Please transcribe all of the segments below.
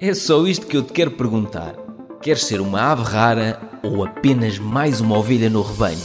É só isto que eu te quero perguntar. Queres ser uma ave rara ou apenas mais uma ovelha no rebanho?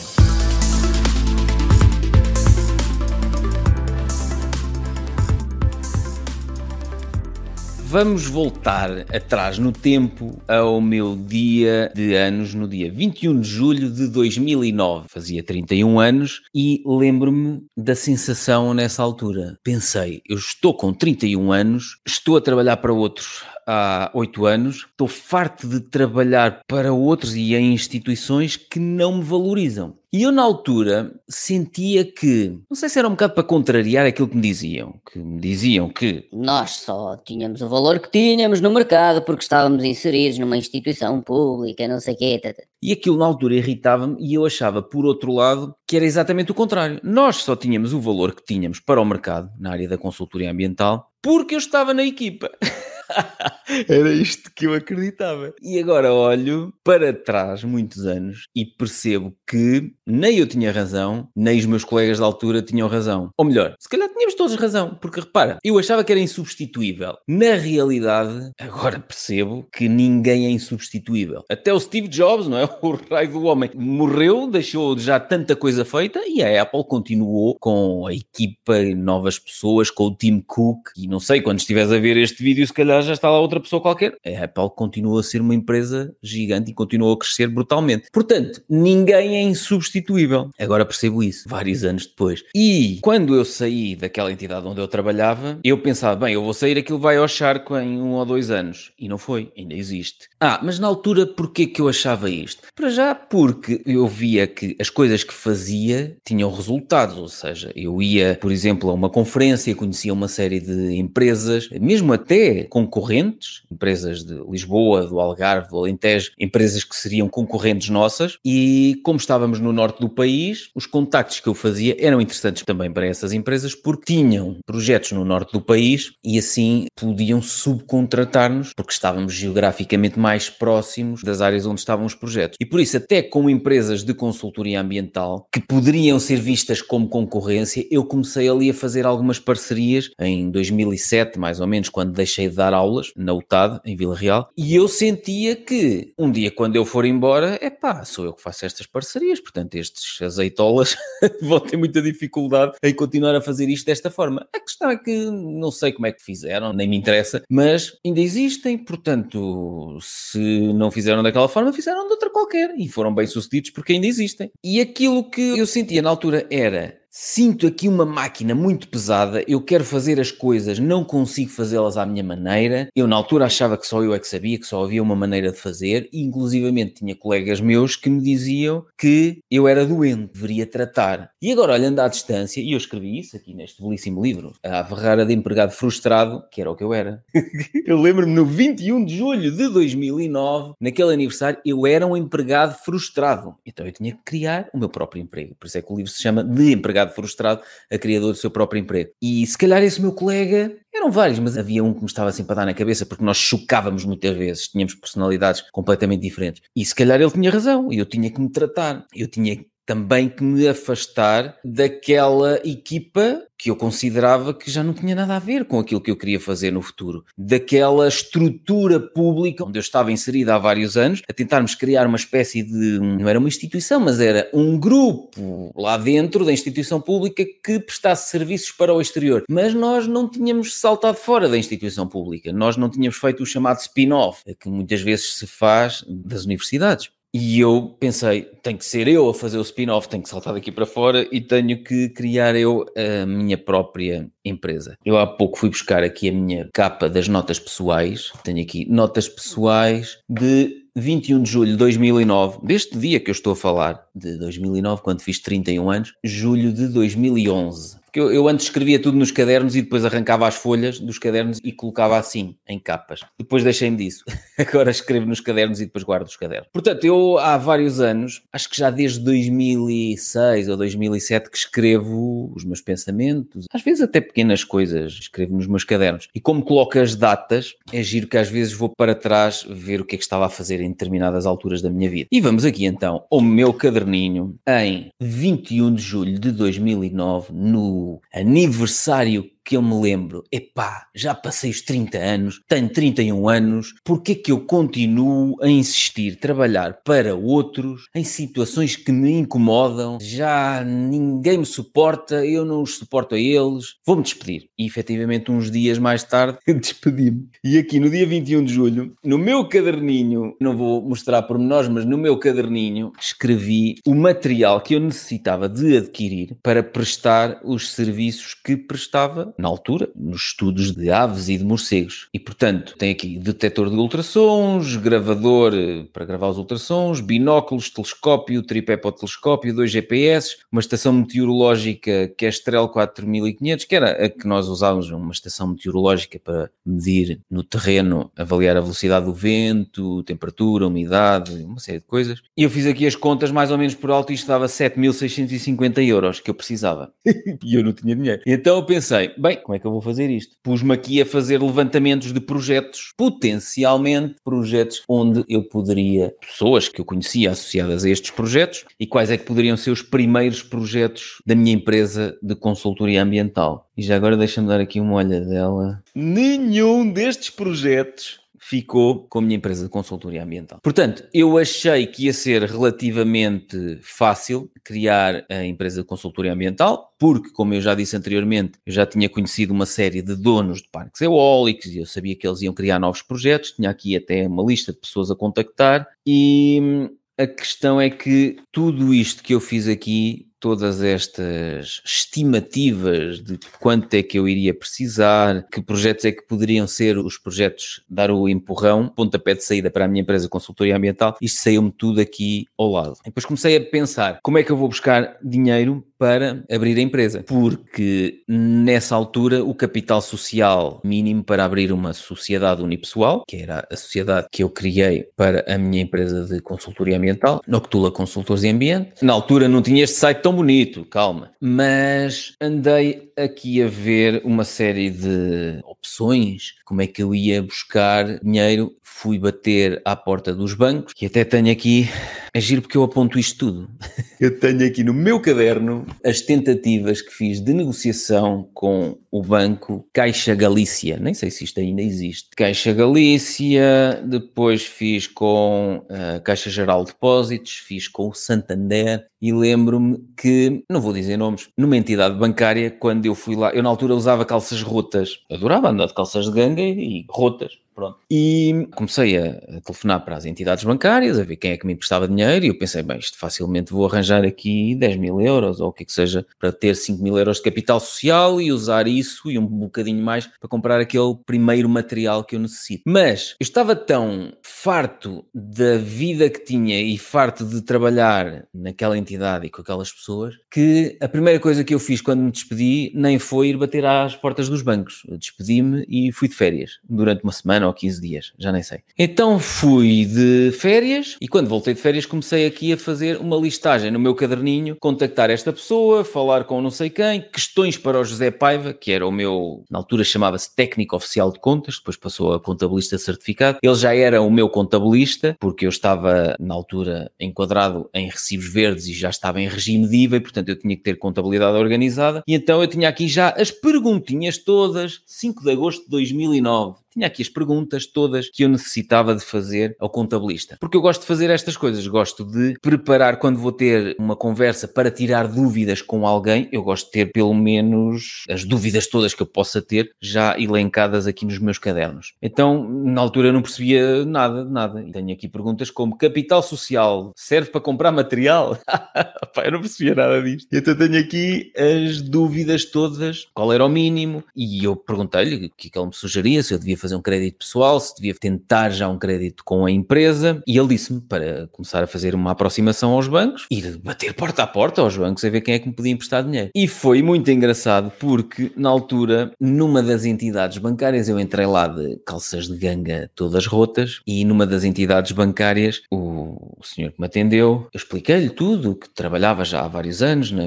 Vamos voltar atrás no tempo ao meu dia de anos, no dia 21 de julho de 2009. Fazia 31 anos e lembro-me da sensação nessa altura. Pensei, eu estou com 31 anos, estou a trabalhar para outros há oito anos, estou farto de trabalhar para outros e em instituições que não me valorizam. E eu, na altura, sentia que, não sei se era um bocado para contrariar aquilo que me diziam, que me diziam que nós só tínhamos o valor que tínhamos no mercado porque estávamos inseridos numa instituição pública, não sei o quê. Tata. E aquilo na altura irritava-me e eu achava, por outro lado, que era exatamente o contrário. Nós só tínhamos o valor que tínhamos para o mercado, na área da consultoria ambiental, porque eu estava na equipa. Era isto que eu acreditava. E agora olho para trás muitos anos e percebo que nem eu tinha razão, nem os meus colegas da altura tinham razão. Ou melhor, se calhar tínhamos todos razão, porque repara, eu achava que era insubstituível. Na realidade, agora percebo que ninguém é insubstituível. Até o Steve Jobs, não é? O raio do homem, morreu, deixou já tanta coisa feita e a Apple continuou com a equipa, novas pessoas, com o Tim Cook. E não sei, quando estiveres a ver este vídeo, se calhar já está lá outra pessoa qualquer. A Apple continua a ser uma empresa gigante e continua a crescer brutalmente. Portanto, ninguém é insubstituível. Agora percebo isso, vários anos depois. E quando eu saí daquela entidade onde eu trabalhava, eu pensava, bem, eu vou sair, aquilo vai ao charco em um ou dois anos. E não foi, ainda existe. Ah, mas na altura, porquê que eu achava isto? Para já, porque eu via que as coisas que fazia tinham resultados, ou seja, eu ia, por exemplo, a uma conferência, conhecia uma série de empresas, mesmo até concorrentes, empresas de Lisboa, do Algarve, do Alentejo, empresas que seriam concorrentes nossas, e como estávamos no norte do país, os contactos que eu fazia eram interessantes também para essas empresas porque tinham projetos no norte do país e assim podiam subcontratar-nos porque estávamos geograficamente mais próximos das áreas onde estavam os projetos. E por isso, até com empresas de consultoria ambiental que poderiam ser vistas como concorrência, eu comecei ali a fazer algumas parcerias em 2007, mais ou menos, quando deixei de dar aulas na UTAD, em Vila Real, e eu sentia que um dia, quando eu for embora, é pá, sou eu que faço estas parcerias, portanto, estes azeitolas vão ter muita dificuldade em continuar a fazer isto desta forma. A questão é que não sei como é que fizeram, nem me interessa, mas ainda existem, portanto, se não fizeram daquela forma, fizeram de outra qualquer e foram bem sucedidos porque ainda existem. E aquilo que eu sentia na altura era Sinto aqui uma máquina muito pesada, eu quero fazer as coisas, não consigo fazê-las à minha maneira. Eu, na altura, achava que só eu é que sabia, que só havia uma maneira de fazer, e inclusivamente tinha colegas meus que me diziam que eu era doente, deveria tratar. E agora, olhando à distância, e eu escrevi isso aqui neste belíssimo livro, A Ferrara de Empregado Frustrado, que era o que eu era. eu lembro-me no 21 de julho de 2009, naquele aniversário, eu era um empregado frustrado. Então eu tinha que criar o meu próprio emprego. Por isso é que o livro se chama De Empregado frustrado a criador do seu próprio emprego. E se calhar esse meu colega, eram vários, mas havia um que me estava sempre a dar na cabeça porque nós chocávamos muitas vezes, tínhamos personalidades completamente diferentes. E se calhar ele tinha razão, eu tinha que me tratar, eu tinha também que me afastar daquela equipa que eu considerava que já não tinha nada a ver com aquilo que eu queria fazer no futuro. Daquela estrutura pública onde eu estava inserido há vários anos, a tentarmos criar uma espécie de. não era uma instituição, mas era um grupo lá dentro da instituição pública que prestasse serviços para o exterior. Mas nós não tínhamos saltado fora da instituição pública, nós não tínhamos feito o chamado spin-off, que muitas vezes se faz das universidades. E eu pensei, tem que ser eu a fazer o spin-off, tenho que saltar daqui para fora e tenho que criar eu a minha própria empresa. Eu há pouco fui buscar aqui a minha capa das notas pessoais. Tenho aqui notas pessoais de 21 de julho de 2009, deste dia que eu estou a falar, de 2009, quando fiz 31 anos, julho de 2011. Porque eu, eu, antes escrevia tudo nos cadernos e depois arrancava as folhas dos cadernos e colocava assim, em capas. Depois deixei-me disso. Agora escrevo nos cadernos e depois guardo os cadernos. Portanto, eu há vários anos, acho que já desde 2006 ou 2007 que escrevo os meus pensamentos, às vezes até pequenas coisas, escrevo nos meus cadernos. E como coloco as datas, é giro que às vezes vou para trás ver o que é que estava a fazer em determinadas alturas da minha vida. E vamos aqui então ao meu caderninho em 21 de julho de 2009, no aniversário que eu me lembro, epá, já passei os 30 anos, tenho 31 anos, porque é que eu continuo a insistir, trabalhar para outros em situações que me incomodam, já ninguém me suporta, eu não os suporto a eles, vou-me despedir. E efetivamente uns dias mais tarde despedi-me. E aqui no dia 21 de julho, no meu caderninho, não vou mostrar por nós, mas no meu caderninho escrevi o material que eu necessitava de adquirir para prestar os serviços que prestava na altura, nos estudos de aves e de morcegos. E portanto, tem aqui detector de ultrassons, gravador eh, para gravar os ultrassons, binóculos, telescópio, tripé para o telescópio, dois GPS, uma estação meteorológica que é Estrel 4500, que era a que nós usávamos, uma estação meteorológica para medir no terreno, avaliar a velocidade do vento, temperatura, umidade, uma série de coisas. E eu fiz aqui as contas mais ou menos por alto e isto dava 7.650 euros que eu precisava. e eu não tinha dinheiro. Então eu pensei, bem, como é que eu vou fazer isto? Pus-me aqui a fazer levantamentos de projetos, potencialmente projetos onde eu poderia, pessoas que eu conhecia associadas a estes projetos, e quais é que poderiam ser os primeiros projetos da minha empresa de consultoria ambiental. E já agora deixa-me dar aqui uma olhadela. Nenhum destes projetos ficou com a minha empresa de consultoria ambiental. Portanto, eu achei que ia ser relativamente fácil criar a empresa de consultoria ambiental, porque, como eu já disse anteriormente, eu já tinha conhecido uma série de donos de parques eólicos e eu sabia que eles iam criar novos projetos, tinha aqui até uma lista de pessoas a contactar e hum, a questão é que tudo isto que eu fiz aqui todas estas estimativas de quanto é que eu iria precisar, que projetos é que poderiam ser os projetos dar o empurrão, pontapé de saída para a minha empresa consultoria ambiental, isto saiu-me tudo aqui ao lado. Depois comecei a pensar como é que eu vou buscar dinheiro para abrir a empresa, porque nessa altura o capital social mínimo para abrir uma sociedade unipessoal, que era a sociedade que eu criei para a minha empresa de consultoria ambiental, Noctula Consultores e Ambiente. Na altura não tinha este site tão bonito, calma, mas andei aqui a ver uma série de opções, como é que eu ia buscar dinheiro, fui bater à porta dos bancos, que até tenho aqui é giro porque eu aponto isto tudo. Eu tenho aqui no meu caderno as tentativas que fiz de negociação com o banco Caixa Galícia. Nem sei se isto ainda existe. Caixa Galícia, depois fiz com a uh, Caixa Geral de Depósitos, fiz com o Santander e lembro-me que, não vou dizer nomes, numa entidade bancária, quando eu fui lá, eu na altura usava calças rotas, adorava andar de calças de ganga e rotas Pronto. E comecei a, telefonar para as entidades bancárias, a ver quem é que me emprestava dinheiro, e eu pensei, bem, isto facilmente vou arranjar aqui 10 mil euros, ou o que é que seja, para ter 5 mil euros de capital social e usar isso e um bocadinho mais para comprar aquele primeiro material que eu necessito. Mas eu estava tão farto da vida que tinha e farto de trabalhar naquela entidade e com aquelas pessoas, que a primeira coisa que eu fiz quando me despedi nem foi ir bater às portas dos bancos. Despedi-me e fui de férias durante uma semana ou 15 dias, já nem sei. Então fui de férias e quando voltei de férias comecei aqui a fazer uma listagem no meu caderninho, contactar esta pessoa, falar com não sei quem, questões para o José Paiva, que era o meu, na altura chamava-se técnico oficial de contas, depois passou a contabilista certificado. Ele já era o meu contabilista, porque eu estava na altura enquadrado em recibos verdes e já estava em regime de IVA, e, portanto eu tinha que ter contabilidade organizada. E então eu tinha aqui já as perguntinhas todas, 5 de agosto de 2009 tinha aqui as perguntas todas que eu necessitava de fazer ao contabilista. Porque eu gosto de fazer estas coisas, gosto de preparar quando vou ter uma conversa para tirar dúvidas com alguém, eu gosto de ter pelo menos as dúvidas todas que eu possa ter já elencadas aqui nos meus cadernos. Então, na altura eu não percebia nada, nada. E tenho aqui perguntas como capital social serve para comprar material? Pá, eu não percebia nada disto. Então tenho aqui as dúvidas todas, qual era o mínimo, e eu perguntei-lhe o que é que ele me sugeria, se eu devia fazer um crédito pessoal, se devia tentar já um crédito com a empresa, e ele disse-me para começar a fazer uma aproximação aos bancos e bater porta a porta aos bancos a ver quem é que me podia emprestar dinheiro. E foi muito engraçado porque, na altura, numa das entidades bancárias, eu entrei lá de calças de ganga todas rotas, e numa das entidades bancárias, o, o senhor que me atendeu, eu expliquei-lhe tudo, que trabalhava já há vários anos na,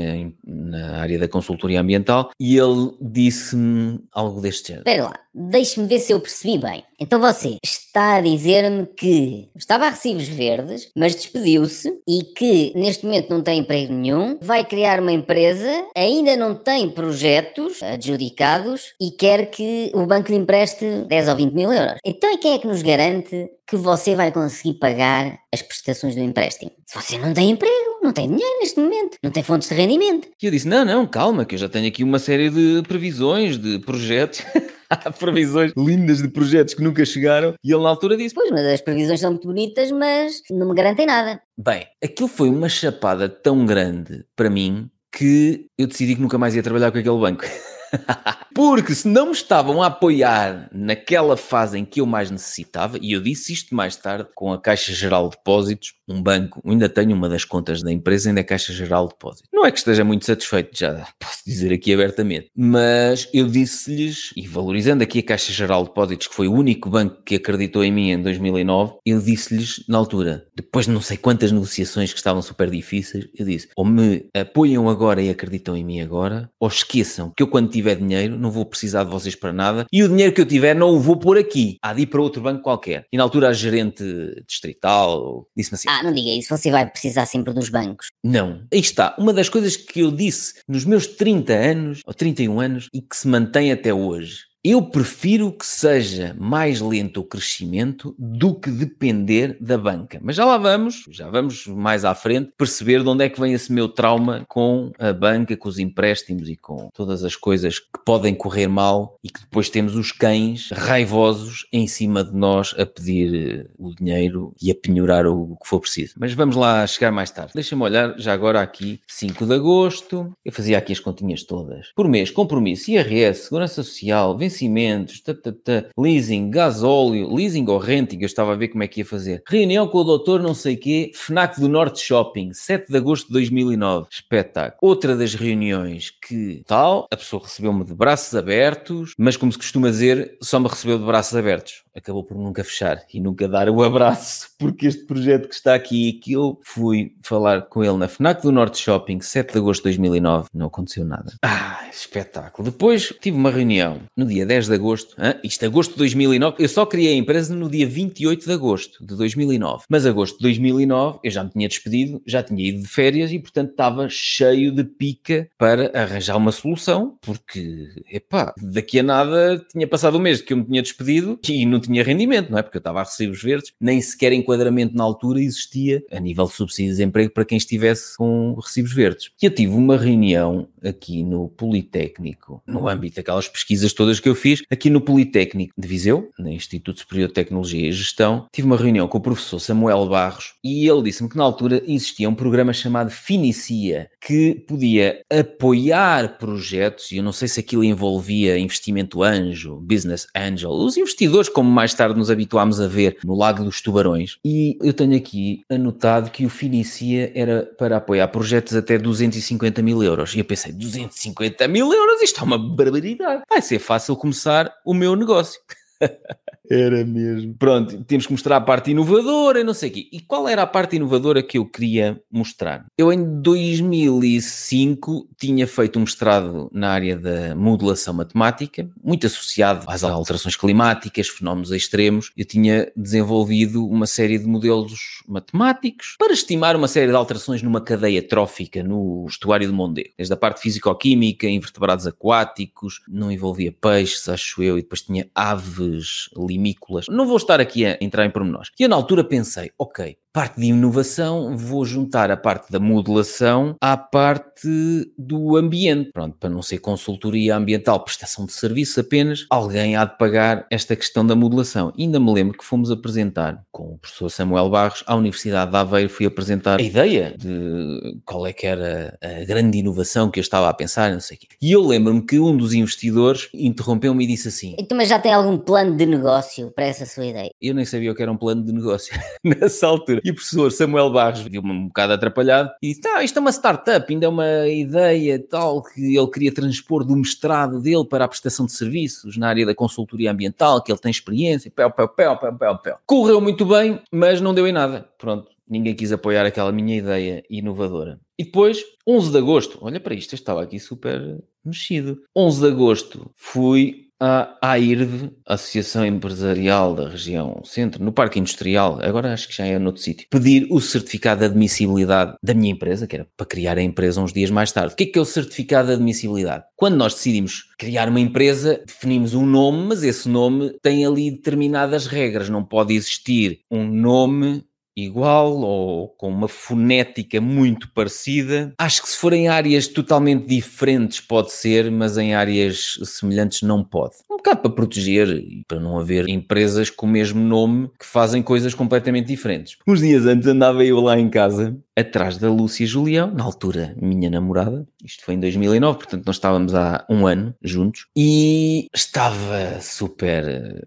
na área da consultoria ambiental, e ele disse-me algo deste género. Espera lá, deixe-me ver se eu percebi bem. Então você está a dizer-me que estava a recibos verdes, mas despediu-se e que neste momento não tem emprego nenhum, vai criar uma empresa, ainda não tem projetos adjudicados e quer que o banco lhe empreste 10 ou 20 mil euros. Então, e quem é que nos garante que você vai conseguir pagar as prestações do empréstimo? Se você não tem emprego, não tem dinheiro neste momento, não tem fontes de rendimento. E eu disse: não, não, calma, que eu já tenho aqui uma série de previsões, de projetos. Previsões lindas de projetos que nunca chegaram e ele na altura disse: Pois, mas as previsões são muito bonitas, mas não me garantem nada. Bem, aquilo foi uma chapada tão grande para mim que eu decidi que nunca mais ia trabalhar com aquele banco. Porque se não me estavam a apoiar naquela fase em que eu mais necessitava, e eu disse isto mais tarde com a Caixa Geral de Depósitos, um banco, ainda tenho uma das contas da empresa, ainda é Caixa Geral de Depósitos. Não é que esteja muito satisfeito, já posso dizer aqui abertamente, mas eu disse-lhes, e valorizando aqui a Caixa Geral de Depósitos, que foi o único banco que acreditou em mim em 2009, eu disse-lhes na altura, depois de não sei quantas negociações que estavam super difíceis, eu disse: ou me apoiam agora e acreditam em mim agora, ou esqueçam que eu quando tiver dinheiro não vou precisar de vocês para nada e o dinheiro que eu tiver não o vou pôr aqui, há de ir para outro banco qualquer. E na altura a gerente distrital disse-me assim: Ah, não diga isso, você vai precisar sempre dos bancos. Não. Aí está, uma das coisas que eu disse nos meus 30 anos, ou 31 anos, e que se mantém até hoje eu prefiro que seja mais lento o crescimento do que depender da banca. Mas já lá vamos, já vamos mais à frente, perceber de onde é que vem esse meu trauma com a banca, com os empréstimos e com todas as coisas que podem correr mal e que depois temos os cães raivosos em cima de nós a pedir eh, o dinheiro e a penhorar o que for preciso. Mas vamos lá chegar mais tarde. Deixa-me olhar já agora aqui, 5 de agosto, eu fazia aqui as continhas todas. Por mês, compromisso, IRS, Segurança Social, vencimentos, ta, ta, ta, leasing, gasóleo, leasing ou renting, eu estava a ver como é que ia fazer. Reunião com o doutor não sei quê, FNAC do Norte Shopping, 7 de agosto de 2009. Espetáculo. Outra das reuniões que tal, a pessoa recebeu-me de braços abertos, mas como se costuma dizer, só me recebeu de braços abertos. Acabou por nunca fechar e nunca dar o abraço, porque este projeto que está aqui, que eu fui falar com ele na FNAC do Norte Shopping, 7 de agosto de 2009, não aconteceu nada. Ah, espetáculo. Depois tive uma reunião no dia 10 de agosto, hein? isto agosto de 2009, eu só criei a empresa no dia 28 de agosto de 2009, mas agosto de 2009 eu já me tinha despedido, já tinha ido de férias e portanto estava cheio de pica para arranjar uma solução, porque, epá, daqui a nada tinha passado o mês que eu me tinha despedido e não tinha rendimento, não é? Porque eu estava a recibos verdes, nem sequer enquadramento na altura existia a nível de subsídio de desemprego para quem estivesse com recibos verdes. E eu tive uma reunião aqui no Politécnico, no âmbito daquelas pesquisas todas que eu fiz, aqui no Politécnico de Viseu, no Instituto Superior de Tecnologia e Gestão, tive uma reunião com o professor Samuel Barros e ele disse-me que na altura existia um programa chamado Finicia, que podia apoiar projetos, e eu não sei se aquilo envolvia investimento anjo, business angel, os investidores, como mais tarde nos habituámos a ver no Lago dos Tubarões. E eu tenho aqui anotado que o Finicia era para apoiar projetos até 250 mil euros. E eu pensei, 250 mil euros? Isto é uma barbaridade. Vai ser fácil começar o meu negócio. Era mesmo. Pronto, temos que mostrar a parte inovadora e não sei o quê. E qual era a parte inovadora que eu queria mostrar? Eu em 2005 tinha feito um mestrado na área da modulação matemática, muito associado às alterações climáticas, fenómenos extremos. Eu tinha desenvolvido uma série de modelos matemáticos para estimar uma série de alterações numa cadeia trófica no estuário do Mondego. Desde a parte físico-química, invertebrados aquáticos, não envolvia peixes, acho eu, e depois tinha aves limícolas. Não vou estar aqui a entrar em pormenores. E eu na altura pensei, ok, parte de inovação, vou juntar a parte da modelação à parte do ambiente. Pronto, para não ser consultoria ambiental, prestação de serviço apenas, alguém há de pagar esta questão da modelação. Ainda me lembro que fomos apresentar com o professor Samuel Barros à Universidade de Aveiro, fui apresentar a ideia de qual é que era a grande inovação que eu estava a pensar, não sei o quê. E eu lembro-me que um dos investidores interrompeu-me e disse assim: Então, mas já tem algum plano de negócio para essa sua ideia? Eu nem sabia o que era um plano de negócio nessa altura. E o professor Samuel Barros viu-me um bocado atrapalhado e disse: Ah, isto é uma startup, ainda é uma ideia tal que ele queria transpor do mestrado dele para a prestação de serviços na área da consultoria ambiental, que ele tem experiência, pel, pel, pel, pel, pel, pel. Correu muito bem, mas não deu em nada. Pronto, ninguém quis apoiar aquela minha ideia inovadora. E depois, 11 de agosto, olha para isto, eu estava aqui super mexido. 11 de agosto fui a AIRV, Associação Empresarial da Região Centro, no Parque Industrial, agora acho que já é noutro sítio, pedir o certificado de admissibilidade da minha empresa, que era para criar a empresa uns dias mais tarde. O que é que é o certificado de admissibilidade? Quando nós decidimos criar uma empresa, definimos um nome, mas esse nome tem ali determinadas regras. Não pode existir um nome igual ou com uma fonética muito parecida. Acho que se for em áreas totalmente diferentes pode ser, mas em áreas semelhantes não pode. Um bocado para proteger e para não haver empresas com o mesmo nome que fazem coisas completamente diferentes. Uns dias antes andava eu lá em casa, atrás da Lúcia Julião, na altura minha namorada, isto foi em 2009, portanto nós estávamos há um ano juntos, e estava super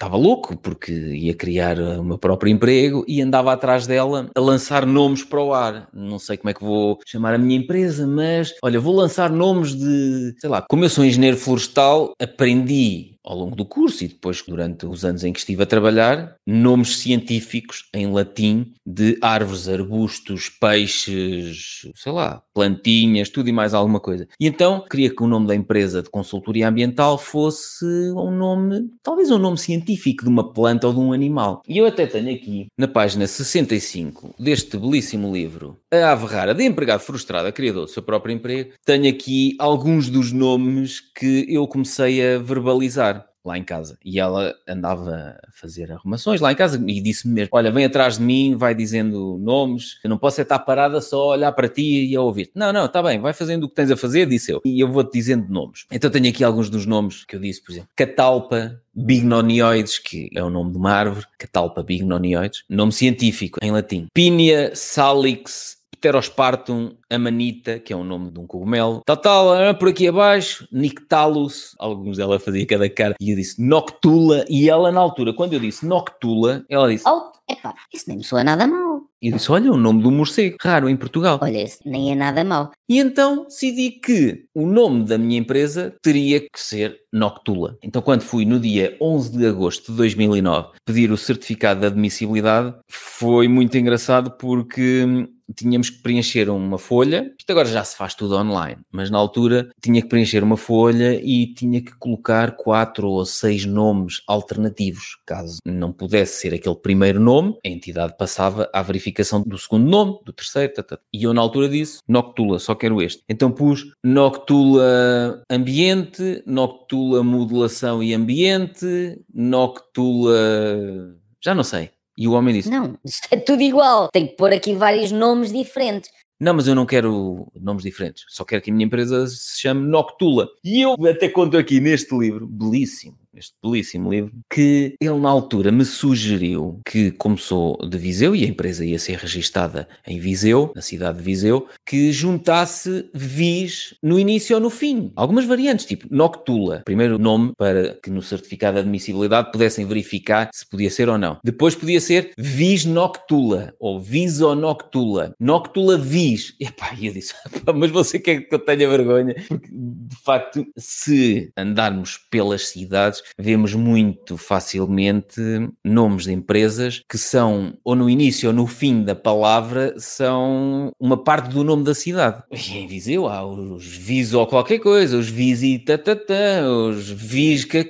estava louco porque ia criar o meu próprio emprego e andava atrás dela a lançar nomes para o ar. Não sei como é que vou chamar a minha empresa, mas olha, vou lançar nomes de, sei lá, como eu sou engenheiro florestal, aprendi ao longo do curso e depois durante os anos em que estive a trabalhar, nomes científicos em latim de árvores, arbustos, peixes, sei lá, plantinhas, tudo e mais alguma coisa. E então queria que o nome da empresa de consultoria ambiental fosse um nome, talvez um nome científico de uma planta ou de um animal. E eu até tenho aqui, na página 65 deste belíssimo livro, A Ave Rara de Empregado Frustrado, criador do seu próprio emprego, tenho aqui alguns dos nomes que eu comecei a verbalizar lá em casa. E ela andava a fazer arrumações lá em casa e disse-me mesmo: Olha, vem atrás de mim, vai dizendo nomes, eu não posso é estar parada só a olhar para ti e a ouvir. Não, não, está bem, vai fazendo o que tens a fazer, disse eu. E eu vou-te dizendo nomes. Então tenho aqui alguns dos nomes que eu disse, por exemplo: Catalpa, bignonioides, que é o nome de uma árvore, Catalpa bignonioides, nome científico em latim. Pinia salix Pterospartum amanita, que é o nome de um cogumelo. Tal, tal, por aqui abaixo, Nictalus, alguns dela fazia cada cara, e eu disse Noctula, e ela na altura, quando eu disse Noctula, ela disse... Oh, epá, isso nem me soa nada mal. E eu disse, olha, o nome do morcego, raro em Portugal. Olha, isso nem é nada mal. E então decidi que o nome da minha empresa teria que ser Noctula. Então quando fui no dia 11 de agosto de 2009 pedir o certificado de admissibilidade, foi muito engraçado porque tínhamos que preencher uma folha. Isto agora já se faz tudo online, mas na altura tinha que preencher uma folha e tinha que colocar quatro ou seis nomes alternativos. Caso não pudesse ser aquele primeiro nome, a entidade passava à verificação do segundo nome, do terceiro, tata. e eu na altura disse Noctula, só quero este. Então pus Noctula Ambiente, Noctula Modulação e Ambiente, Noctula. Já não sei. E o homem disse: Não, isto é tudo igual. Tem que pôr aqui vários nomes diferentes. Não, mas eu não quero nomes diferentes. Só quero que a minha empresa se chame Noctula. E eu até conto aqui neste livro, belíssimo, este belíssimo livro, que ele na altura me sugeriu que, como sou de Viseu e a empresa ia ser registada em Viseu, na cidade de Viseu, que juntasse vis no início ou no fim. Algumas variantes, tipo Noctula, primeiro nome para que no certificado de admissibilidade pudessem verificar se podia ser ou não. Depois podia ser vis Noctula ou viso Noctula. Noctula vis. Epá, e eu disse, mas você quer que eu tenha vergonha? Porque, de facto, se andarmos pelas cidades, vemos muito facilmente nomes de empresas que são, ou no início ou no fim da palavra, são uma parte do nome da cidade. E em Viseu há os vis ou qualquer coisa, os visitatatã, os vis que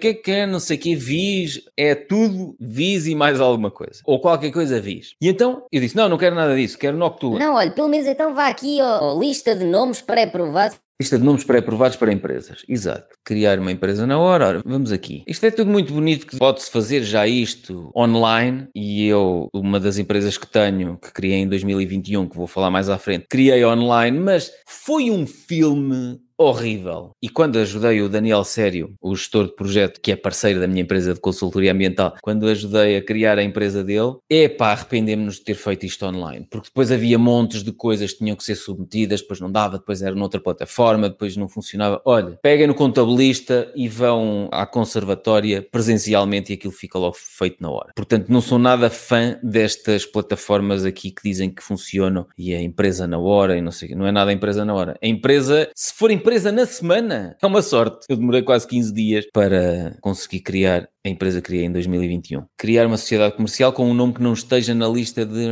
não sei o que, vis, é tudo vis e mais alguma coisa. Ou qualquer coisa vis. E então eu disse: não, não quero nada disso, quero Noctua. Não, olha, pelo menos então vá aqui ó, lista de nomes pré-aprovados Lista de nomes pré-aprovados para empresas. Exato. Criar uma empresa na hora. Ora, vamos aqui. Isto é tudo muito bonito que pode-se fazer já isto online e eu, uma das empresas que tenho, que criei em 2021, que vou falar mais à frente, criei online, mas foi um filme horrível. E quando ajudei o Daniel Sério, o gestor de projeto, que é parceiro da minha empresa de consultoria ambiental, quando ajudei a criar a empresa dele, é arrependemos-nos de ter feito isto online, porque depois havia montes de coisas que tinham que ser submetidas, depois não dava, depois era noutra plataforma, depois não funcionava. Olha, peguem no contabilista e vão à conservatória presencialmente e aquilo fica logo feito na hora. Portanto, não sou nada fã destas plataformas aqui que dizem que funcionam e a empresa na hora e não sei, não é nada empresa na hora. A empresa, se for empresa empresa na semana. É uma sorte. Eu demorei quase 15 dias para conseguir criar a empresa que criei em 2021. Criar uma sociedade comercial com um nome que não esteja na lista de.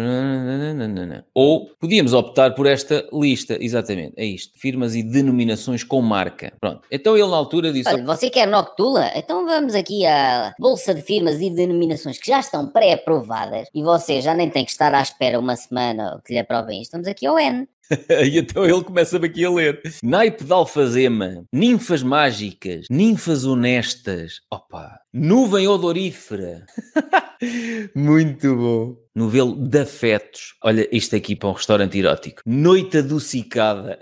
Ou podíamos optar por esta lista, exatamente, é isto: firmas e denominações com marca. Pronto. Então ele na altura disse: Olha, você quer Noctula? Então vamos aqui à Bolsa de Firmas e Denominações que já estão pré-aprovadas e você já nem tem que estar à espera uma semana que lhe aprovem isto. Estamos aqui ao N. e então ele começa-me aqui a ler. Naipe de alfazema, ninfas mágicas, ninfas honestas, opa, nuvem odorífera. Muito bom novelo de afetos. Olha, isto aqui para um restaurante erótico. Noite adocicada.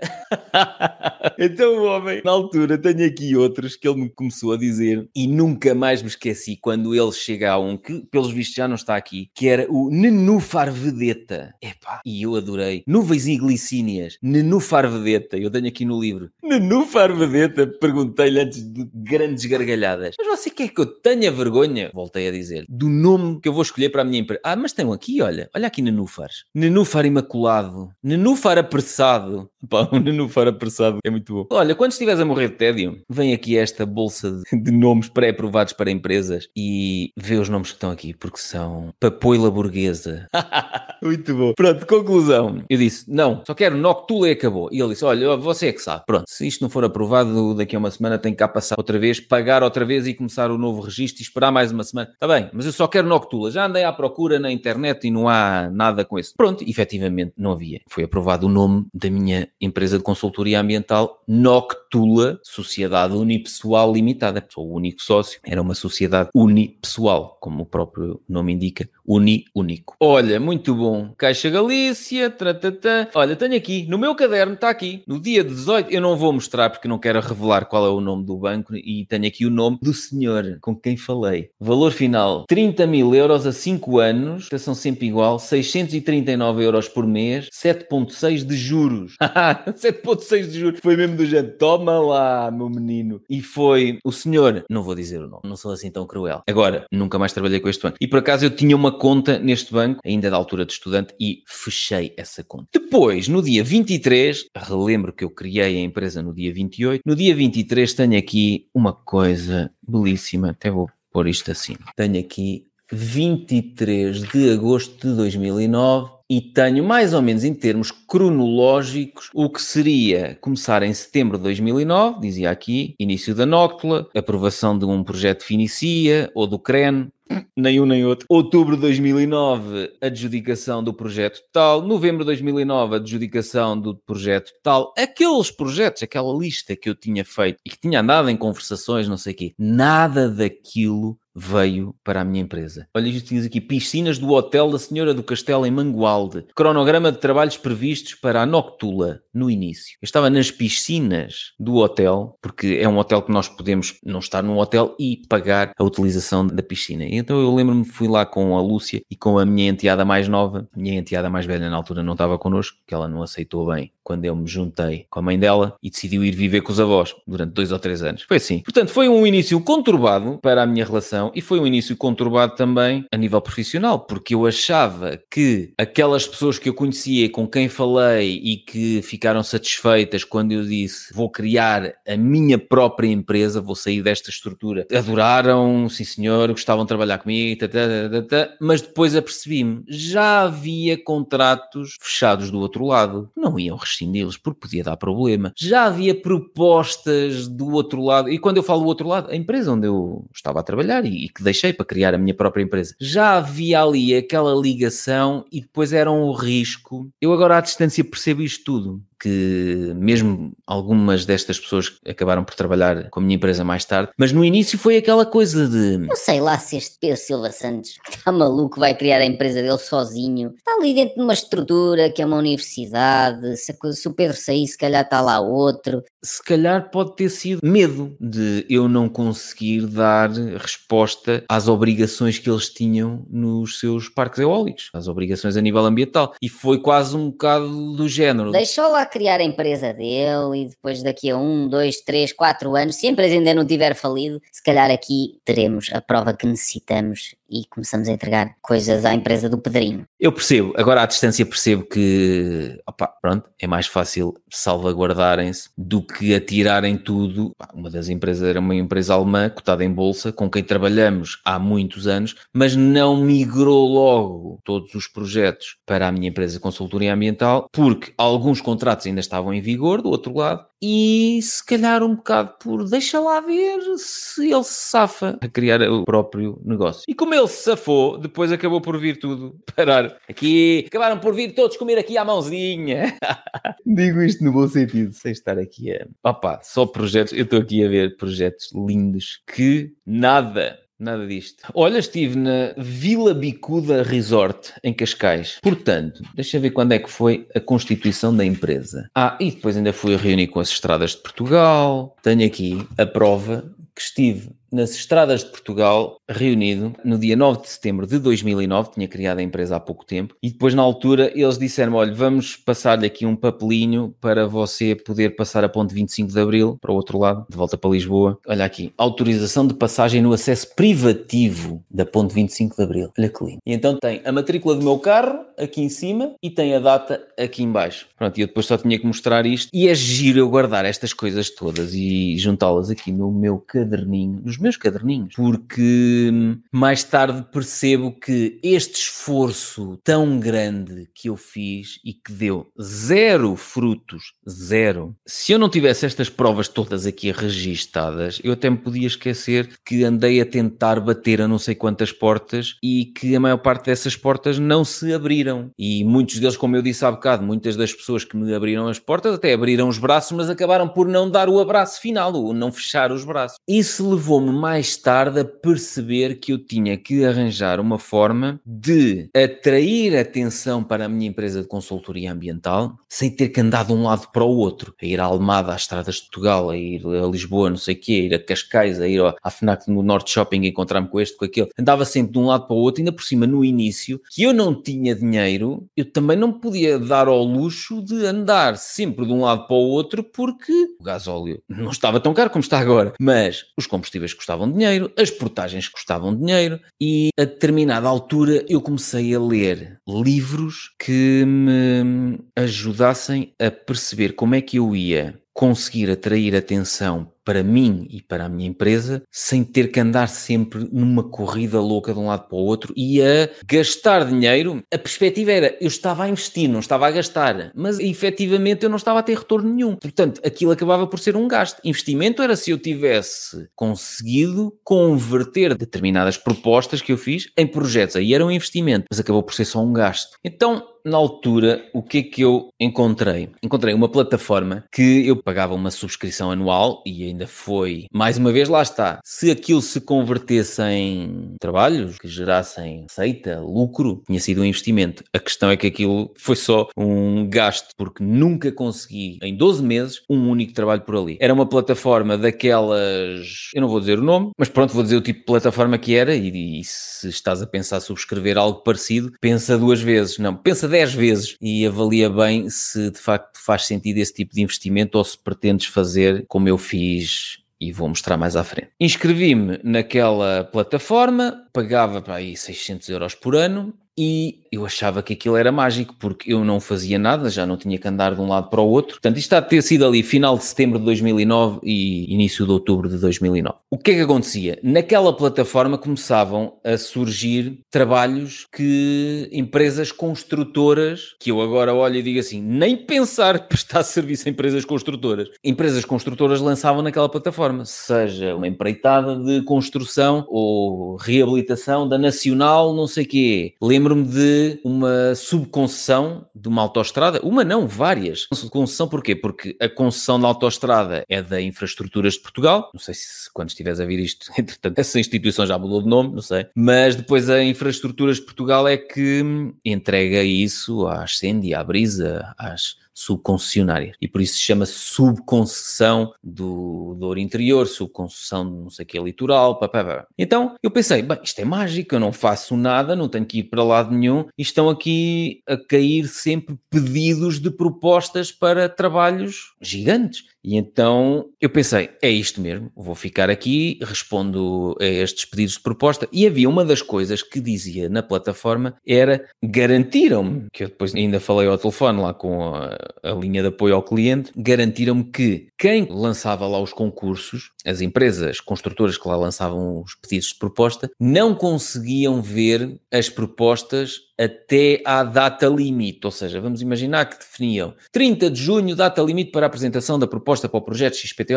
então o homem, na altura, tenho aqui outros que ele me começou a dizer e nunca mais me esqueci quando ele chega a um que, pelos vistos, já não está aqui, que era o Nenúfar Vedeta. Epá, e eu adorei. Nuvens e glicínias. Nenúfar Vedeta. Eu tenho aqui no livro. Nenúfar Vedeta. Perguntei-lhe antes de grandes gargalhadas. Mas você quer que eu tenha vergonha? Voltei a dizer. Do nome que eu vou escolher para a minha empresa. Ah, mas um aqui aqui, olha, olha aqui Nenúfares. Nenúfar imaculado, Nenúfar apressado. Pá, o Nenúfar apressado é muito bom. Olha, quando estiveres a morrer de tédio, vem aqui esta bolsa de, de nomes pré-aprovados para empresas e vê os nomes que estão aqui, porque são Papoila Burguesa. muito bom. Pronto, conclusão. Eu disse, não, só quero Noctula e acabou. E ele disse, olha, você é que sabe. Pronto, se isto não for aprovado daqui a uma semana, tem que cá passar outra vez, pagar outra vez e começar o novo registro e esperar mais uma semana. Está bem, mas eu só quero Noctula. Já andei à procura na internet e não há nada com isso. Pronto, efetivamente não havia. Foi aprovado o nome da minha empresa de consultoria ambiental, Noctula Sociedade Unipessoal Limitada. Sou o único sócio. Era uma sociedade unipessoal, como o próprio nome indica, uni, único. Olha, muito bom. Caixa Galícia, tratatá. Olha, tenho aqui, no meu caderno, está aqui, no dia 18, eu não vou mostrar porque não quero revelar qual é o nome do banco e tenho aqui o nome do senhor com quem falei. Valor final, 30 mil euros a 5 anos, são sempre igual, 639 euros por mês, 7.6 de juros. 7.6 de juros. Foi mesmo do jeito, toma lá, meu menino. E foi o senhor, não vou dizer o nome, não sou assim tão cruel. Agora, nunca mais trabalhei com este banco. E por acaso eu tinha uma conta neste banco, ainda da altura de estudante, e fechei essa conta. Depois, no dia 23, relembro que eu criei a empresa no dia 28, no dia 23 tenho aqui uma coisa belíssima, até vou pôr isto assim. Tenho aqui 23 de agosto de 2009 e tenho mais ou menos em termos cronológicos o que seria começar em setembro de 2009, dizia aqui, início da Nóctula, aprovação de um projeto de Finicia ou do CREN, nem um nem outro. Outubro de 2009, adjudicação do projeto tal. Novembro de 2009, adjudicação do projeto tal. Aqueles projetos, aquela lista que eu tinha feito e que tinha andado em conversações, não sei o quê, nada daquilo veio para a minha empresa. Olha, isto diz aqui: piscinas do Hotel da Senhora do Castelo em Mangualde. Cronograma de trabalhos previstos para a Noctula no início. Eu estava nas piscinas do hotel, porque é um hotel que nós podemos não estar num hotel e pagar a utilização da piscina. Então eu lembro-me, fui lá com a Lúcia e com a minha enteada mais nova. A minha enteada mais velha na altura não estava connosco, que ela não aceitou bem quando eu me juntei com a mãe dela e decidiu ir viver com os avós durante dois ou três anos. Foi assim. Portanto, foi um início conturbado para a minha relação e foi um início conturbado também a nível profissional, porque eu achava que aquelas pessoas que eu conhecia com quem falei e que ficaram satisfeitas quando eu disse vou criar a minha própria empresa, vou sair desta estrutura, adoraram, sim senhor, gostavam de trabalhar comigo, tata, tata, tata, mas depois apercebi-me, já havia contratos fechados do outro lado, não iam rescindi-los porque podia dar problema. Já havia propostas do outro lado, e quando eu falo do outro lado, a empresa onde eu estava a trabalhar e, e que deixei para criar a minha própria empresa, já havia ali aquela ligação e depois era um risco. Eu agora à distância percebo isto tudo que mesmo algumas destas pessoas acabaram por trabalhar com a minha empresa mais tarde, mas no início foi aquela coisa de. Não sei lá se este Pedro Silva Santos, que está maluco, vai criar a empresa dele sozinho. Está ali dentro de uma estrutura que é uma universidade. Se, se o Pedro sair, se calhar está lá outro. Se calhar pode ter sido medo de eu não conseguir dar resposta às obrigações que eles tinham nos seus parques eólicos, às obrigações a nível ambiental. E foi quase um bocado do género. Deixou lá criar a empresa dele e depois daqui a um, dois, três, quatro anos, se a empresa ainda não tiver falido, se calhar aqui teremos a prova que necessitamos e começamos a entregar coisas à empresa do Pedrinho. Eu percebo, agora à distância percebo que, opa, pronto, é mais fácil salvaguardarem-se do que atirarem tudo. Uma das empresas era uma empresa alemã cotada em bolsa, com quem trabalhamos há muitos anos, mas não migrou logo todos os projetos para a minha empresa de consultoria ambiental, porque alguns contratos ainda estavam em vigor, do outro lado, e se calhar um bocado por deixa lá ver se ele se safa a criar o próprio negócio. E como ele se safou, depois acabou por vir tudo parar aqui. Acabaram por vir todos comer aqui à mãozinha. Digo isto no bom sentido, sem estar aqui a. Opa, só projetos. Eu estou aqui a ver projetos lindos que nada Nada disto. Olha, estive na Vila Bicuda Resort, em Cascais. Portanto, deixa ver quando é que foi a constituição da empresa. Ah, e depois ainda fui reunir com as estradas de Portugal. Tenho aqui a prova que estive nas estradas de Portugal, reunido no dia 9 de setembro de 2009, tinha criado a empresa há pouco tempo, e depois na altura eles disseram olha, vamos passar-lhe aqui um papelinho para você poder passar a ponte 25 de Abril, para o outro lado, de volta para Lisboa. Olha aqui, autorização de passagem no acesso privativo da ponte 25 de Abril. Olha que lindo. E então tem a matrícula do meu carro, aqui em cima, e tem a data aqui em baixo. Pronto, e eu depois só tinha que mostrar isto, e é giro eu guardar estas coisas todas e juntá-las aqui no meu caderninho, nos meus caderninhos, porque hum, mais tarde percebo que este esforço tão grande que eu fiz e que deu zero frutos, zero. Se eu não tivesse estas provas todas aqui registadas, eu até me podia esquecer que andei a tentar bater a não sei quantas portas e que a maior parte dessas portas não se abriram. E muitos deles, como eu disse há bocado, muitas das pessoas que me abriram as portas até abriram os braços, mas acabaram por não dar o abraço final, ou não fechar os braços. Isso levou-me mais tarde a perceber que eu tinha que arranjar uma forma de atrair atenção para a minha empresa de consultoria ambiental sem ter que andar de um lado para o outro, a ir à Almada, às estradas de Portugal, a ir a Lisboa, não sei o quê, a ir a Cascais, a ir à FNAC no Norte Shopping, encontrar-me com este, com aquele. Andava sempre de um lado para o outro, ainda por cima no início, que eu não tinha dinheiro, eu também não podia dar ao luxo de andar sempre de um lado para o outro porque o gasóleo não estava tão caro como está agora, mas os combustíveis custavam dinheiro, as portagens custavam dinheiro e a determinada altura eu comecei a ler livros que me ajudassem a perceber como é que eu ia conseguir atrair atenção para mim e para a minha empresa sem ter que andar sempre numa corrida louca de um lado para o outro e a gastar dinheiro. A perspectiva era eu estava a investir, não estava a gastar, mas efetivamente eu não estava a ter retorno nenhum. Portanto, aquilo acabava por ser um gasto. Investimento era se eu tivesse conseguido converter determinadas propostas que eu fiz em projetos. Aí era um investimento, mas acabou por ser só um gasto. Então, na altura, o que é que eu encontrei? Encontrei uma plataforma que eu pagava uma subscrição anual e ainda foi, mais uma vez, lá está. Se aquilo se convertesse em trabalhos que gerassem receita, lucro, tinha sido um investimento. A questão é que aquilo foi só um gasto, porque nunca consegui, em 12 meses, um único trabalho por ali. Era uma plataforma daquelas, eu não vou dizer o nome, mas pronto, vou dizer o tipo de plataforma que era e, e se estás a pensar subscrever algo parecido, pensa duas vezes. Não, pensa 10 vezes e avalia bem se de facto faz sentido esse tipo de investimento ou se pretendes fazer como eu fiz e vou mostrar mais à frente. Inscrevi-me naquela plataforma, pagava para aí 600 euros por ano e eu achava que aquilo era mágico, porque eu não fazia nada, já não tinha que andar de um lado para o outro. Portanto, isto está a ter sido ali final de setembro de 2009 e início de outubro de 2009. O que é que acontecia? Naquela plataforma começavam a surgir trabalhos que empresas construtoras, que eu agora olho e digo assim, nem pensar prestar serviço a empresas construtoras. Empresas construtoras lançavam naquela plataforma, seja uma empreitada de construção ou reabilitação da Nacional, não sei quê. Lembro-me de uma subconcessão de uma autoestrada, uma não, várias. Subconcessão porquê? Porque a concessão da autoestrada é da Infraestruturas de Portugal, não sei se quando estiveres a vir isto, entretanto, essa instituição já mudou de nome, não sei, mas depois a Infraestruturas de Portugal é que entrega isso à Ascendi, à Brisa, às subconcessionárias. E por isso se chama subconcessão do Douro Interior, subconcessão de não sei o que litoral, pá, pá, pá. Então eu pensei, bem, isto é mágico, eu não faço nada, não tenho que ir para lado nenhum e estão aqui a cair sempre pedidos de propostas para trabalhos gigantes. E então eu pensei, é isto mesmo, vou ficar aqui, respondo a estes pedidos de proposta. E havia uma das coisas que dizia na plataforma era garantiram-me, que eu depois ainda falei ao telefone lá com a, a linha de apoio ao cliente, garantiram-me que quem lançava lá os concursos, as empresas construtoras que lá lançavam os pedidos de proposta, não conseguiam ver as propostas até à data limite, ou seja, vamos imaginar que definiam 30 de junho, data limite para a apresentação da proposta para o projeto XPTO,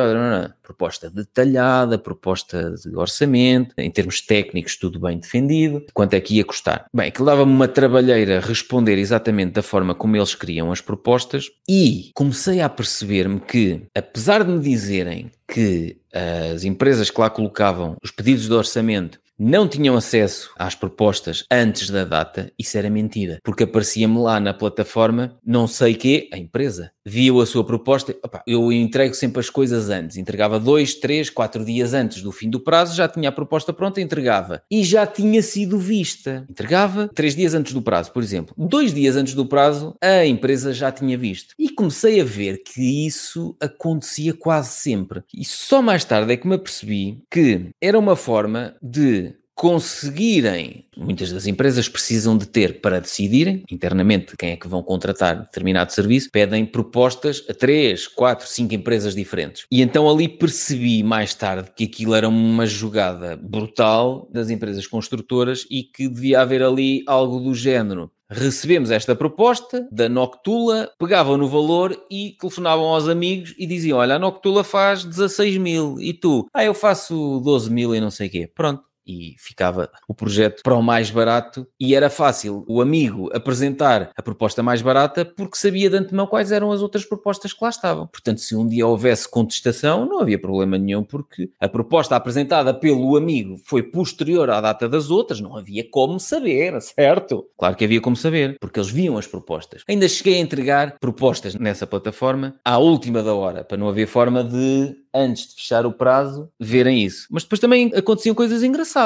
proposta detalhada, proposta de orçamento, em termos técnicos tudo bem defendido, quanto é que ia custar. Bem, que dava-me uma trabalheira responder exatamente da forma como eles queriam as propostas e comecei a perceber-me que, apesar de me dizerem que as empresas que lá colocavam os pedidos de orçamento não tinham acesso às propostas antes da data, isso era mentira, porque aparecia-me lá na plataforma, não sei quê, a empresa viu a sua proposta, opa, eu entrego sempre as coisas antes, entregava dois, três, quatro dias antes do fim do prazo, já tinha a proposta pronta, entregava e já tinha sido vista. Entregava três dias antes do prazo, por exemplo. Dois dias antes do prazo, a empresa já tinha visto. E comecei a ver que isso acontecia quase sempre. E só mais tarde é que me apercebi que era uma forma de conseguirem, muitas das empresas precisam de ter para decidirem internamente quem é que vão contratar determinado serviço, pedem propostas a três, quatro, cinco empresas diferentes. E então ali percebi mais tarde que aquilo era uma jogada brutal das empresas construtoras e que devia haver ali algo do género recebemos esta proposta da Noctula, pegavam no valor e telefonavam aos amigos e diziam: Olha, a Noctula faz 16 mil e tu, ah, eu faço 12 mil e não sei o quê. Pronto e ficava o projeto para o mais barato e era fácil o amigo apresentar a proposta mais barata porque sabia de antemão quais eram as outras propostas que lá estavam. Portanto, se um dia houvesse contestação, não havia problema nenhum porque a proposta apresentada pelo amigo foi posterior à data das outras, não havia como saber, certo? Claro que havia como saber, porque eles viam as propostas. Ainda cheguei a entregar propostas nessa plataforma à última da hora, para não haver forma de antes de fechar o prazo, verem isso. Mas depois também aconteciam coisas engraçadas.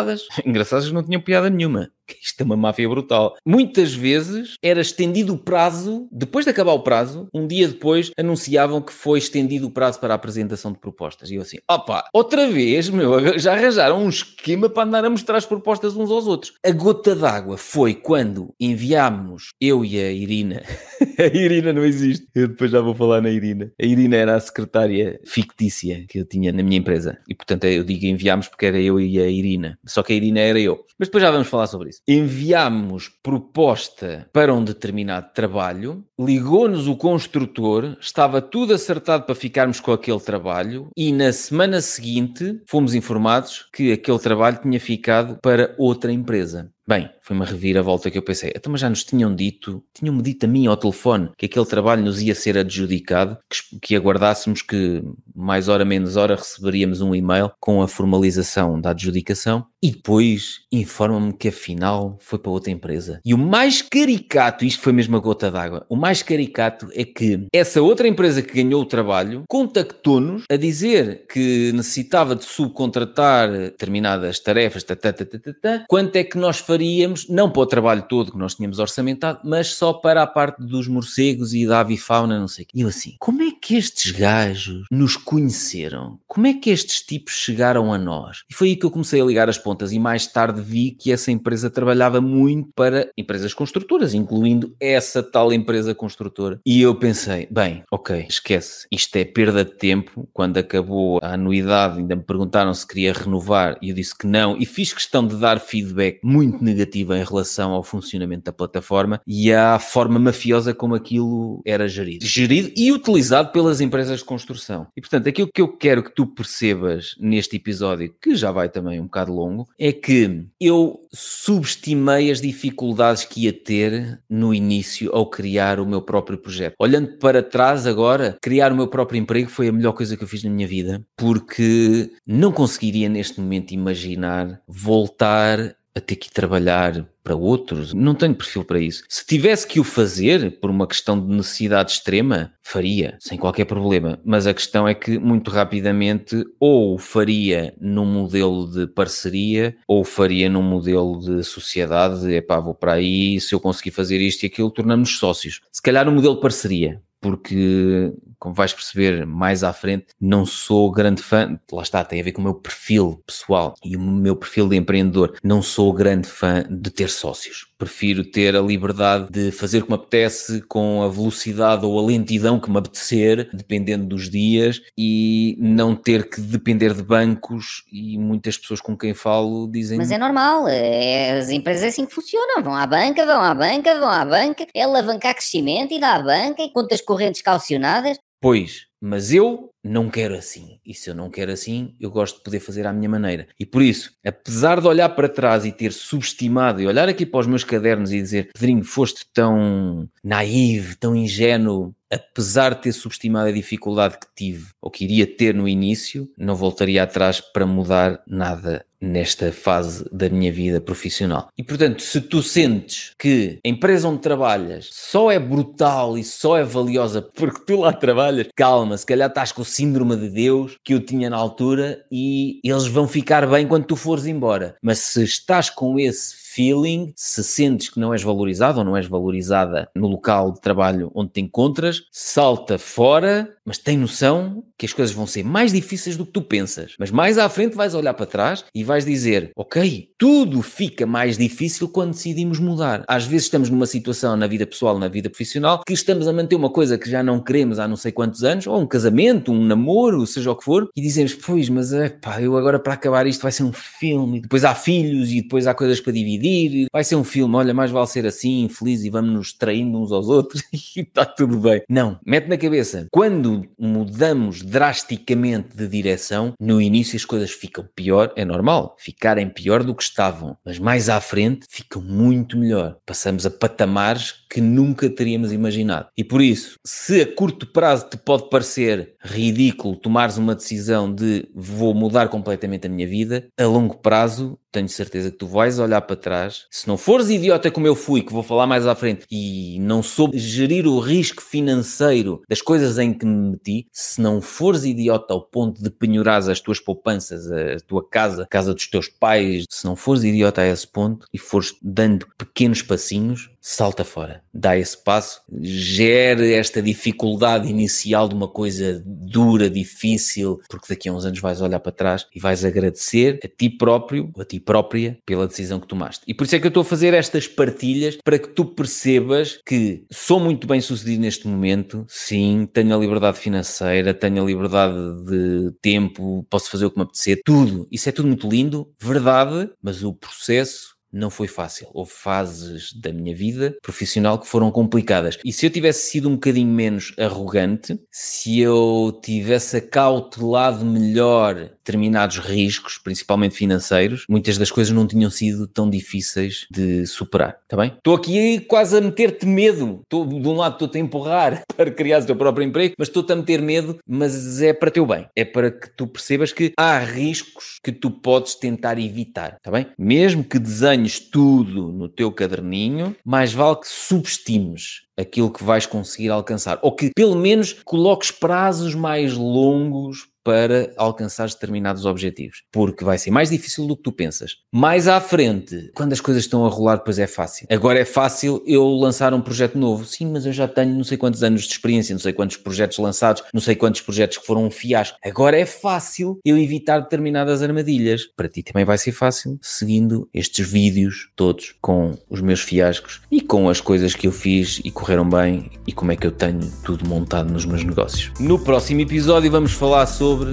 Engraçadas que não tinham piada nenhuma. Isto é uma máfia brutal. Muitas vezes era estendido o prazo, depois de acabar o prazo, um dia depois anunciavam que foi estendido o prazo para a apresentação de propostas. E eu assim, opa, outra vez, meu, já arranjaram um esquema para andar a mostrar as propostas uns aos outros. A gota d'água foi quando enviámos, eu e a Irina, a Irina não existe, eu depois já vou falar na Irina. A Irina era a secretária fictícia que eu tinha na minha empresa. E portanto eu digo enviámos porque era eu e a Irina. Só que a Irina era eu. Mas depois já vamos falar sobre isso. Enviámos proposta para um determinado trabalho, ligou-nos o construtor, estava tudo acertado para ficarmos com aquele trabalho e na semana seguinte fomos informados que aquele trabalho tinha ficado para outra empresa. Bem, foi uma reviravolta que eu pensei, então, mas já nos tinham dito, tinham-me dito a mim ao telefone que aquele trabalho nos ia ser adjudicado, que, que aguardássemos que mais hora menos hora receberíamos um e-mail com a formalização da adjudicação e depois informam-me que afinal foi para outra empresa. E o mais caricato, isto foi mesmo a gota d'água, o mais caricato é que essa outra empresa que ganhou o trabalho contactou-nos a dizer que necessitava de subcontratar determinadas tarefas, tatatata, quanto é que nós faríamos faríamos, não para o trabalho todo que nós tínhamos orçamentado, mas só para a parte dos morcegos e da avifauna, não sei o quê. E eu assim, como é que estes gajos nos conheceram? Como é que estes tipos chegaram a nós? E foi aí que eu comecei a ligar as pontas e mais tarde vi que essa empresa trabalhava muito para empresas construtoras, incluindo essa tal empresa construtora. E eu pensei, bem, ok, esquece, isto é perda de tempo. Quando acabou a anuidade, ainda me perguntaram se queria renovar e eu disse que não e fiz questão de dar feedback muito negativa em relação ao funcionamento da plataforma e à forma mafiosa como aquilo era gerido. Gerido e utilizado pelas empresas de construção. E portanto, aquilo que eu quero que tu percebas neste episódio, que já vai também um bocado longo, é que eu subestimei as dificuldades que ia ter no início ao criar o meu próprio projeto. Olhando para trás agora, criar o meu próprio emprego foi a melhor coisa que eu fiz na minha vida, porque não conseguiria neste momento imaginar voltar a ter que trabalhar para outros. Não tenho perfil para isso. Se tivesse que o fazer por uma questão de necessidade extrema, faria, sem qualquer problema. Mas a questão é que muito rapidamente ou faria num modelo de parceria ou faria num modelo de sociedade. Epá, vou para aí, se eu conseguir fazer isto e aquilo, tornamos sócios. Se calhar no modelo de parceria, porque, como vais perceber mais à frente, não sou grande fã, lá está, tem a ver com o meu perfil pessoal e o meu perfil de empreendedor. Não sou grande fã de ter sócios. Prefiro ter a liberdade de fazer como apetece, com a velocidade ou a lentidão que me apetecer, dependendo dos dias, e não ter que depender de bancos. E muitas pessoas com quem falo dizem. Mas é normal, é, as empresas é assim que funcionam. Vão à banca, vão à banca, vão à banca, é alavancar crescimento, ir à banca e contas correntes calcionadas. Pois, mas eu não quero assim. E se eu não quero assim, eu gosto de poder fazer à minha maneira. E por isso, apesar de olhar para trás e ter subestimado e olhar aqui para os meus cadernos e dizer, Pedrinho, foste tão naive, tão ingênuo, apesar de ter subestimado a dificuldade que tive ou que iria ter no início, não voltaria atrás para mudar nada nesta fase da minha vida profissional. E portanto, se tu sentes que a empresa onde trabalhas só é brutal e só é valiosa porque tu lá trabalhas, calma, se calhar estás com o síndrome de Deus que eu tinha na altura e eles vão ficar bem quando tu fores embora. Mas se estás com esse feeling, se sentes que não és valorizado ou não és valorizada no local de trabalho onde te encontras, salta fora, mas tem noção que as coisas vão ser mais difíceis do que tu pensas. Mas mais à frente vais olhar para trás e vais dizer: Ok, tudo fica mais difícil quando decidimos mudar. Às vezes estamos numa situação na vida pessoal, na vida profissional, que estamos a manter uma coisa que já não queremos há não sei quantos anos, ou um casamento, um namoro, seja o que for, e dizemos: Pois, mas é pá, eu agora para acabar isto vai ser um filme, depois há filhos e depois há coisas para dividir dividir, vai ser um filme, olha, mais vale ser assim, infeliz e vamos nos traindo uns aos outros e está tudo bem. Não, mete na cabeça, quando mudamos drasticamente de direção, no início as coisas ficam pior, é normal, ficarem pior do que estavam, mas mais à frente ficam muito melhor. Passamos a patamares que nunca teríamos imaginado. E por isso, se a curto prazo te pode parecer ridículo tomares uma decisão de vou mudar completamente a minha vida, a longo prazo tenho certeza que tu vais olhar para trás. Se não fores idiota como eu fui, que vou falar mais à frente, e não soube gerir o risco financeiro das coisas em que me meti, se não fores idiota ao ponto de penhorares as tuas poupanças, a tua casa, a casa dos teus pais, se não fores idiota a esse ponto e fores dando pequenos passinhos, salta fora, dá esse passo, gere esta dificuldade inicial de uma coisa dura, difícil, porque daqui a uns anos vais olhar para trás e vais agradecer a ti próprio, a ti própria, pela decisão que tomaste. E por isso é que eu estou a fazer estas partilhas para que tu percebas que sou muito bem sucedido neste momento, sim, tenho a liberdade financeira, tenho a liberdade de tempo, posso fazer o que me apetecer, tudo. Isso é tudo muito lindo, verdade, mas o processo não foi fácil. Houve fases da minha vida profissional que foram complicadas. E se eu tivesse sido um bocadinho menos arrogante, se eu tivesse acautelado melhor determinados riscos, principalmente financeiros, muitas das coisas não tinham sido tão difíceis de superar. Está bem? Estou aqui quase a meter-te medo. Estou, de um lado estou-te a empurrar para criar o teu próprio emprego, mas estou-te a meter medo, mas é para teu bem. É para que tu percebas que há riscos que tu podes tentar evitar. Está bem? Mesmo que desenhe ponhas tudo no teu caderninho, mais vale que subestimes aquilo que vais conseguir alcançar. Ou que pelo menos coloques prazos mais longos para alcançar determinados objetivos, porque vai ser mais difícil do que tu pensas. Mais à frente, quando as coisas estão a rolar, depois é fácil. Agora é fácil eu lançar um projeto novo. Sim, mas eu já tenho não sei quantos anos de experiência, não sei quantos projetos lançados, não sei quantos projetos que foram um fiasco. Agora é fácil eu evitar determinadas armadilhas. Para ti também vai ser fácil, seguindo estes vídeos todos com os meus fiascos e com as coisas que eu fiz e correram bem e como é que eu tenho tudo montado nos meus negócios. No próximo episódio vamos falar sobre sobre.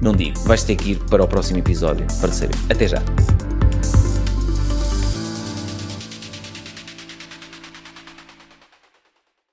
Não digo, vais ter que ir para o próximo episódio para saber. Até já.